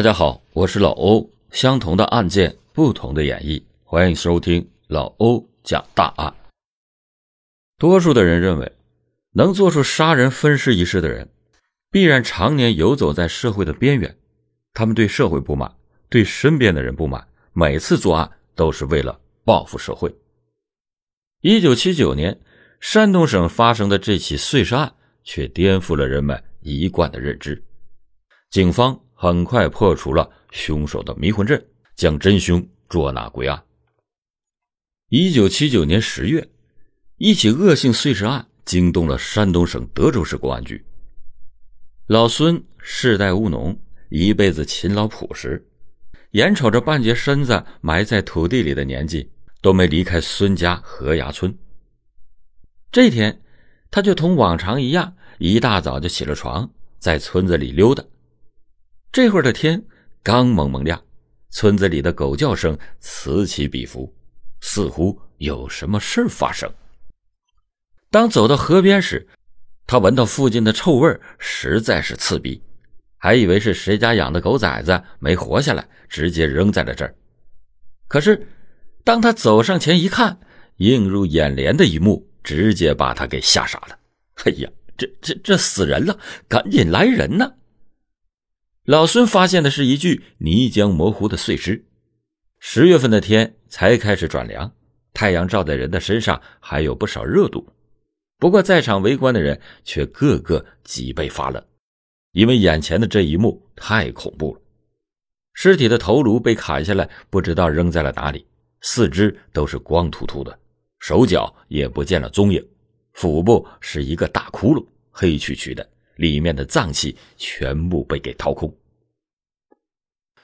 大家好，我是老欧。相同的案件，不同的演绎，欢迎收听老欧讲大案。多数的人认为，能做出杀人分尸一事的人，必然常年游走在社会的边缘。他们对社会不满，对身边的人不满，每次作案都是为了报复社会。一九七九年，山东省发生的这起碎尸案，却颠覆了人们一贯的认知。警方。很快破除了凶手的迷魂阵，将真凶捉拿归案。一九七九年十月，一起恶性碎尸案惊动了山东省德州市公安局。老孙世代务农，一辈子勤劳朴实，眼瞅着半截身子埋在土地里的年纪，都没离开孙家河崖村。这天，他就同往常一样，一大早就起了床，在村子里溜达。这会儿的天刚蒙蒙亮，村子里的狗叫声此起彼伏，似乎有什么事发生。当走到河边时，他闻到附近的臭味实在是刺鼻，还以为是谁家养的狗崽子没活下来，直接扔在了这儿。可是，当他走上前一看，映入眼帘的一幕直接把他给吓傻了。哎呀，这这这死人了！赶紧来人呐！老孙发现的是一具泥浆模糊的碎尸。十月份的天才开始转凉，太阳照在人的身上还有不少热度。不过，在场围观的人却个个脊背发冷，因为眼前的这一幕太恐怖了。尸体的头颅被砍下来，不知道扔在了哪里，四肢都是光秃秃的，手脚也不见了踪影，腹部是一个大窟窿，黑黢黢的，里面的脏器全部被给掏空。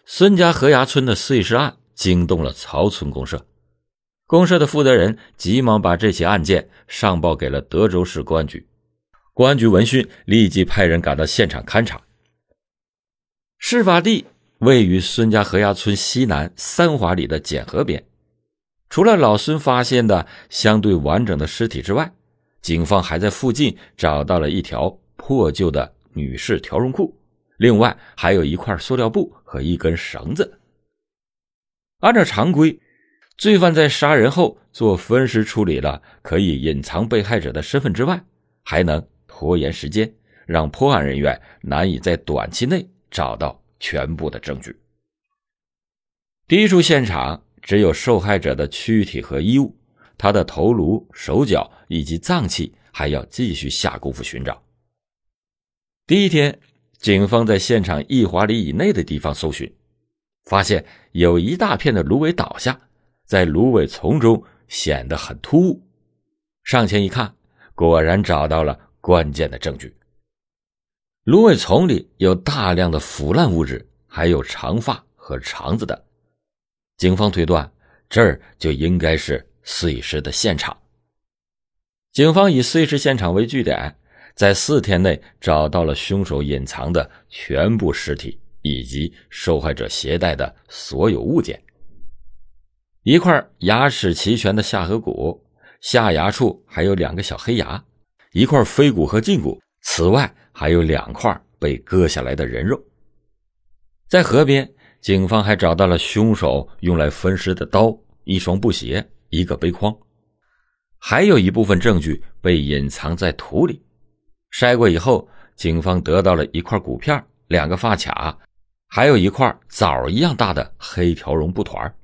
孙家河崖村的碎尸案惊动了曹村公社，公社的负责人急忙把这起案件上报给了德州市公安局。公安局闻讯，立即派人赶到现场勘查。事发地位于孙家河崖村西南三华里的简河边。除了老孙发现的相对完整的尸体之外，警方还在附近找到了一条破旧的女士条绒裤。另外还有一块塑料布和一根绳子。按照常规，罪犯在杀人后做分尸处理了，可以隐藏被害者的身份之外，还能拖延时间，让破案人员难以在短期内找到全部的证据。第一处现场只有受害者的躯体和衣物，他的头颅、手脚以及脏器还要继续下功夫寻找。第一天。警方在现场一华里以内的地方搜寻，发现有一大片的芦苇倒下，在芦苇丛中显得很突兀。上前一看，果然找到了关键的证据。芦苇丛里有大量的腐烂物质，还有长发和肠子的。警方推断，这儿就应该是碎尸的现场。警方以碎尸现场为据点。在四天内找到了凶手隐藏的全部尸体以及受害者携带的所有物件：一块牙齿齐全的下颌骨，下牙处还有两个小黑牙，一块飞骨和胫骨。此外，还有两块被割下来的人肉。在河边，警方还找到了凶手用来分尸的刀、一双布鞋、一个背筐，还有一部分证据被隐藏在土里。筛过以后，警方得到了一块骨片、两个发卡，还有一块枣一样大的黑条绒布团。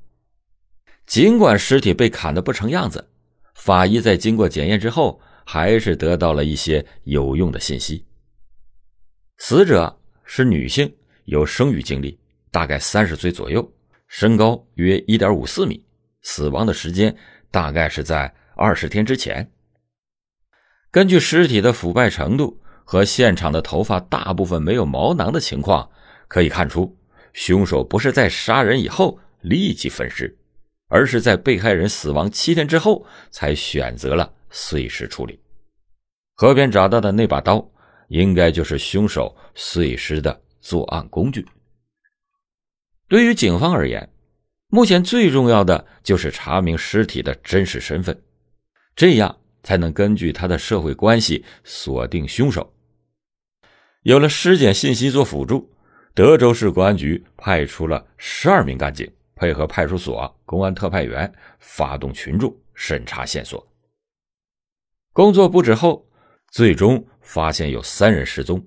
尽管尸体被砍得不成样子，法医在经过检验之后，还是得到了一些有用的信息。死者是女性，有生育经历，大概三十岁左右，身高约一点五四米，死亡的时间大概是在二十天之前。根据尸体的腐败程度和现场的头发大部分没有毛囊的情况，可以看出，凶手不是在杀人以后立即分尸，而是在被害人死亡七天之后才选择了碎尸处理。河边找到的那把刀，应该就是凶手碎尸的作案工具。对于警方而言，目前最重要的就是查明尸体的真实身份，这样。才能根据他的社会关系锁定凶手。有了尸检信息做辅助，德州市公安局派出了十二名干警，配合派出所、公安特派员，发动群众审查线索。工作布置后，最终发现有三人失踪。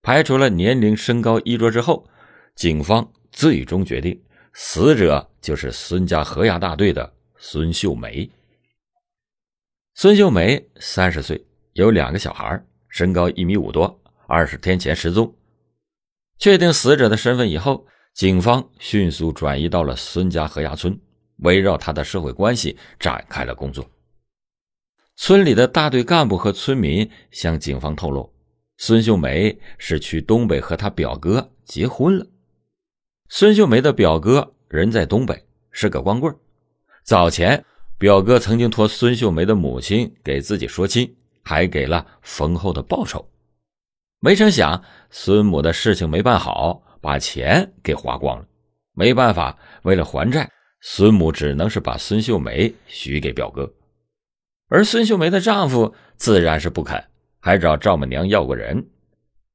排除了年龄、身高、衣着之后，警方最终决定死者就是孙家河崖大队的孙秀梅。孙秀梅三十岁，有两个小孩，身高一米五多，二十天前失踪。确定死者的身份以后，警方迅速转移到了孙家河崖村，围绕他的社会关系展开了工作。村里的大队干部和村民向警方透露，孙秀梅是去东北和他表哥结婚了。孙秀梅的表哥人在东北，是个光棍。早前，表哥曾经托孙秀梅的母亲给自己说亲，还给了丰厚的报酬。没成想，孙母的事情没办好，把钱给花光了。没办法，为了还债，孙母只能是把孙秀梅许给表哥。而孙秀梅的丈夫自然是不肯，还找丈母娘要过人。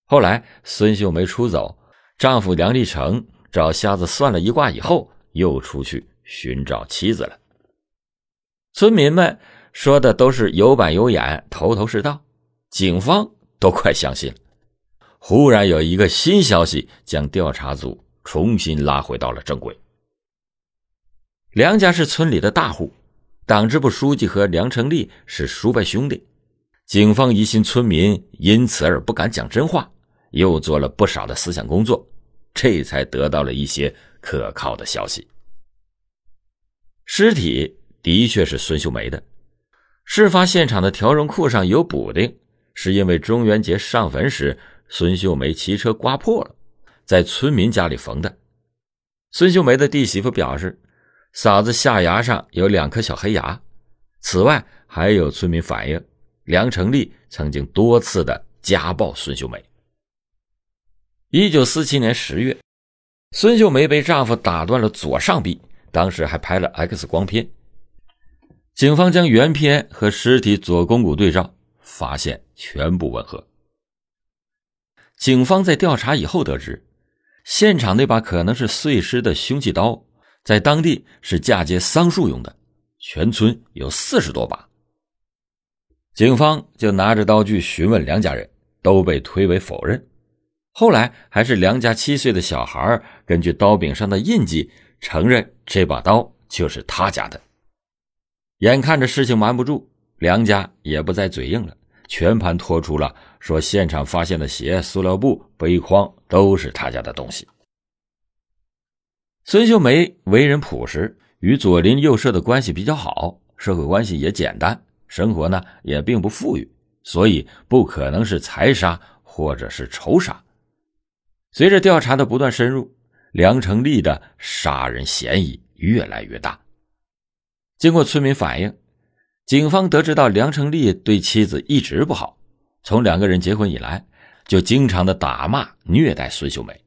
后来孙秀梅出走，丈夫梁立成找瞎子算了一卦以后，又出去寻找妻子了。村民们说的都是有板有眼，头头是道，警方都快相信了。忽然有一个新消息，将调查组重新拉回到了正轨。梁家是村里的大户，党支部书记和梁成立是叔伯兄弟。警方疑心村民因此而不敢讲真话，又做了不少的思想工作，这才得到了一些可靠的消息。尸体的确是孙秀梅的，事发现场的条绒裤上有补丁，是因为中元节上坟时。孙秀梅骑车刮破了，在村民家里缝的。孙秀梅的弟媳妇表示，嫂子下牙上有两颗小黑牙。此外，还有村民反映，梁成立曾经多次的家暴孙秀梅。一九四七年十月，孙秀梅被丈夫打断了左上臂，当时还拍了 X 光片。警方将原片和尸体左肱骨对照，发现全部吻合。警方在调查以后得知，现场那把可能是碎尸的凶器刀，在当地是嫁接桑树用的，全村有四十多把。警方就拿着刀具询问梁家人，都被推为否认。后来还是梁家七岁的小孩根据刀柄上的印记承认这把刀就是他家的。眼看着事情瞒不住，梁家也不再嘴硬了。全盘托出了，说现场发现的鞋、塑料布、背筐都是他家的东西。孙秀梅为人朴实，与左邻右舍的关系比较好，社会关系也简单，生活呢也并不富裕，所以不可能是财杀或者是仇杀。随着调查的不断深入，梁成立的杀人嫌疑越来越大。经过村民反映。警方得知到梁成立对妻子一直不好，从两个人结婚以来，就经常的打骂虐待孙秀梅。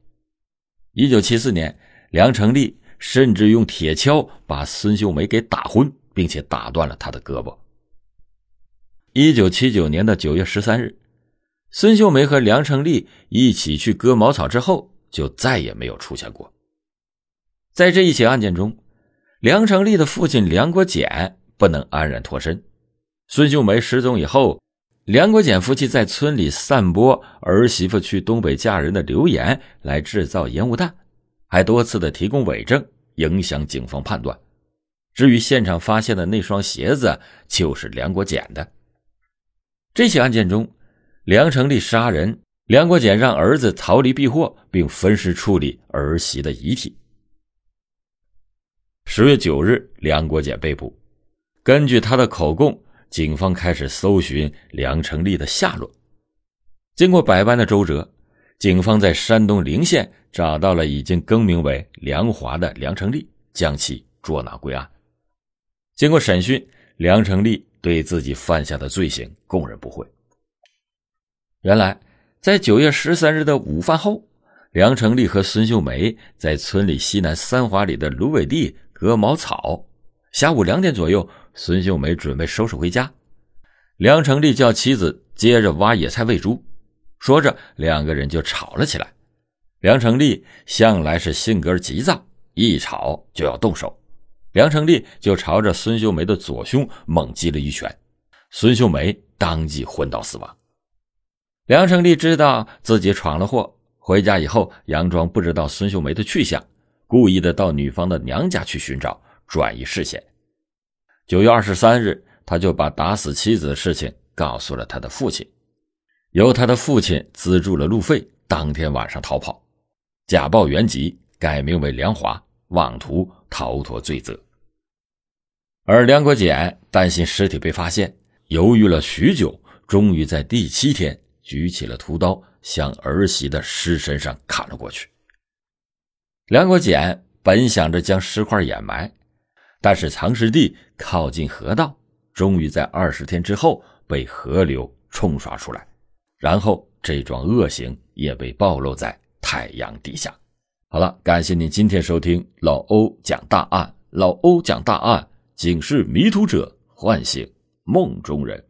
一九七四年，梁成立甚至用铁锹把孙秀梅给打昏，并且打断了她的胳膊。一九七九年的九月十三日，孙秀梅和梁成立一起去割茅草之后，就再也没有出现过。在这一起案件中，梁成立的父亲梁国俭。不能安然脱身。孙秀梅失踪以后，梁国俭夫妻在村里散播儿媳妇去东北嫁人的流言，来制造烟雾弹，还多次的提供伪证，影响警方判断。至于现场发现的那双鞋子，就是梁国俭的。这起案件中，梁成立杀人，梁国俭让儿子逃离避祸，并分尸处理儿媳的遗体。十月九日，梁国俭被捕。根据他的口供，警方开始搜寻梁成立的下落。经过百般的周折，警方在山东临县找到了已经更名为梁华的梁成立，将其捉拿归案。经过审讯，梁成立对自己犯下的罪行供认不讳。原来，在九月十三日的午饭后，梁成立和孙秀梅在村里西南三华里的芦苇地割茅草。下午两点左右。孙秀梅准备收拾回家，梁成立叫妻子接着挖野菜喂猪，说着两个人就吵了起来。梁成立向来是性格急躁，一吵就要动手。梁成立就朝着孙秀梅的左胸猛击了一拳，孙秀梅当即昏倒死亡。梁成立知道自己闯了祸，回家以后佯装不知道孙秀梅的去向，故意的到女方的娘家去寻找，转移视线。九月二十三日，他就把打死妻子的事情告诉了他的父亲，由他的父亲资助了路费，当天晚上逃跑，假报原籍，改名为梁华，妄图逃脱罪责。而梁国简担心尸体被发现，犹豫了许久，终于在第七天举起了屠刀，向儿媳的尸身上砍了过去。梁国简本想着将尸块掩埋，但是藏尸地靠近河道，终于在二十天之后被河流冲刷出来，然后这桩恶行也被暴露在太阳底下。好了，感谢您今天收听老欧讲大案，老欧讲大案。警示迷途者，唤醒梦中人。